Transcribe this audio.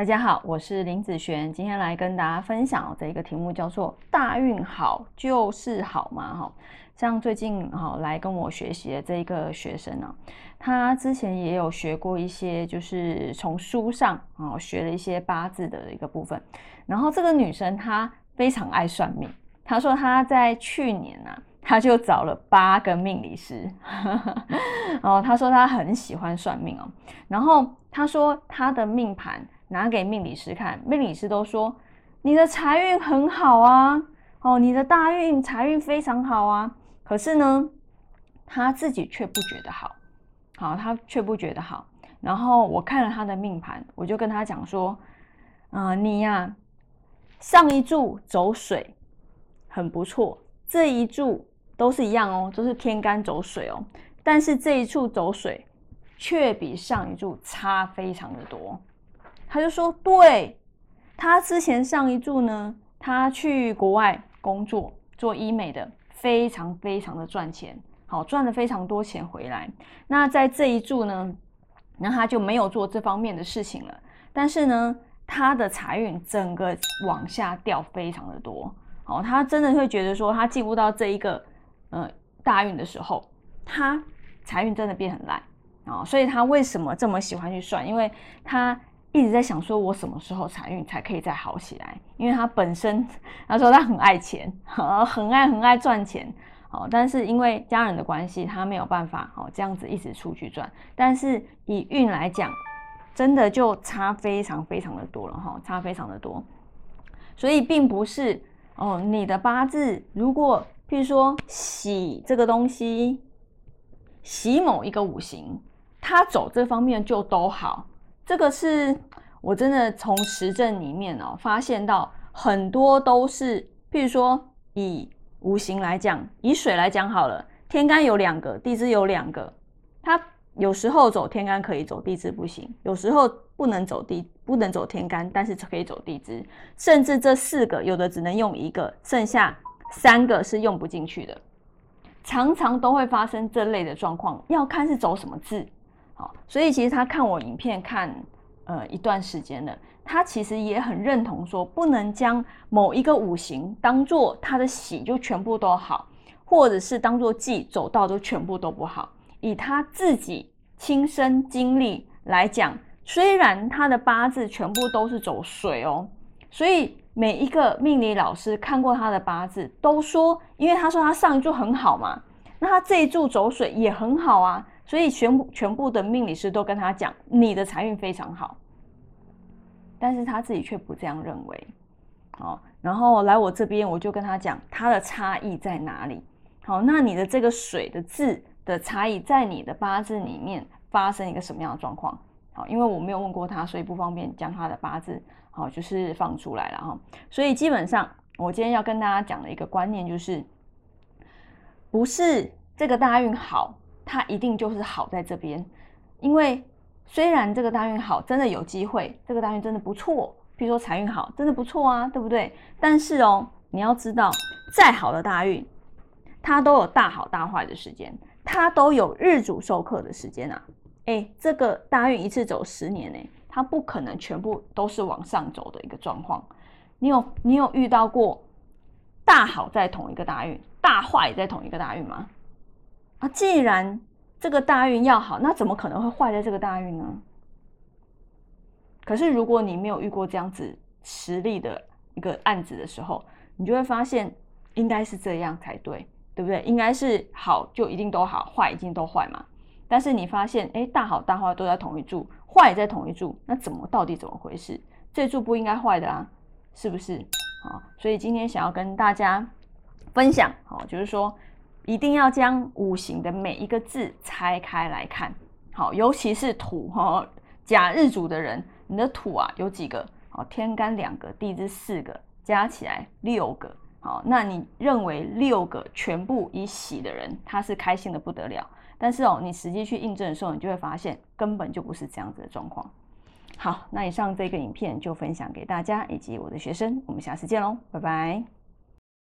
大家好，我是林子璇，今天来跟大家分享这一个题目叫做“大运好就是好嘛”哈。像最近哈来跟我学习的这一个学生呢，他之前也有学过一些，就是从书上啊学了一些八字的一个部分。然后这个女生她非常爱算命，她说她在去年呢，她就找了八个命理师，哦，她说她很喜欢算命哦。然后她说她的命盘。拿给命理师看，命理师都说你的财运很好啊，哦，你的大运财运非常好啊。可是呢，他自己却不觉得好，好，他却不觉得好。然后我看了他的命盘，我就跟他讲说，啊，你呀，上一柱走水很不错，这一柱都是一样哦，都是天干走水哦，但是这一处走水却比上一柱差非常的多。他就说：“对，他之前上一柱呢，他去国外工作做医美的，非常非常的赚钱，好赚了非常多钱回来。那在这一柱呢，那他就没有做这方面的事情了。但是呢，他的财运整个往下掉非常的多。好，他真的会觉得说，他进入到这一个呃大运的时候，他财运真的变很烂啊。所以他为什么这么喜欢去算？因为他。一直在想说，我什么时候财运才可以再好起来？因为他本身他说他很爱钱，很爱很爱赚钱，好，但是因为家人的关系，他没有办法好这样子一直出去赚。但是以运来讲，真的就差非常非常的多了哈，差非常的多。所以并不是哦，你的八字如果譬如说喜这个东西，喜某一个五行，他走这方面就都好。这个是我真的从实证里面哦发现到很多都是，譬如说以五行来讲，以水来讲好了，天干有两个，地支有两个，它有时候走天干可以走地支不行，有时候不能走地不能走天干，但是可以走地支，甚至这四个有的只能用一个，剩下三个是用不进去的，常常都会发生这类的状况，要看是走什么字。所以其实他看我影片看呃一段时间了，他其实也很认同说，不能将某一个五行当做他的喜就全部都好，或者是当做忌走到都全部都不好。以他自己亲身经历来讲，虽然他的八字全部都是走水哦，所以每一个命理老师看过他的八字都说，因为他说他上一柱很好嘛，那他这一柱走水也很好啊。所以全部全部的命理师都跟他讲，你的财运非常好，但是他自己却不这样认为。好，然后来我这边，我就跟他讲他的差异在哪里。好，那你的这个水的字的差异，在你的八字里面发生一个什么样的状况？好，因为我没有问过他，所以不方便将他的八字好就是放出来了哈。所以基本上，我今天要跟大家讲的一个观念就是，不是这个大运好。它一定就是好在这边，因为虽然这个大运好，真的有机会，这个大运真的不错。比如说财运好，真的不错啊，对不对？但是哦，你要知道，再好的大运，它都有大好大坏的时间，它都有日主授课的时间啊。哎，这个大运一次走十年呢，它不可能全部都是往上走的一个状况。你有你有遇到过大好在同一个大运，大坏也在同一个大运吗？啊，既然这个大运要好，那怎么可能会坏在这个大运呢？可是如果你没有遇过这样子实力的一个案子的时候，你就会发现应该是这样才对，对不对？应该是好就一定都好，坏一定都坏嘛。但是你发现，哎，大好大坏都在同一柱，坏也在同一柱，那怎么到底怎么回事？这柱不应该坏的啊，是不是？好，所以今天想要跟大家分享，好，就是说。一定要将五行的每一个字拆开来看，好，尤其是土哈，甲日主的人，你的土啊有几个？好，天干两个，地支四个，加起来六个。好，那你认为六个全部以喜的人，他是开心的不得了。但是哦，你实际去印证的时候，你就会发现根本就不是这样子的状况。好，那以上这个影片就分享给大家以及我的学生，我们下次见喽，拜拜。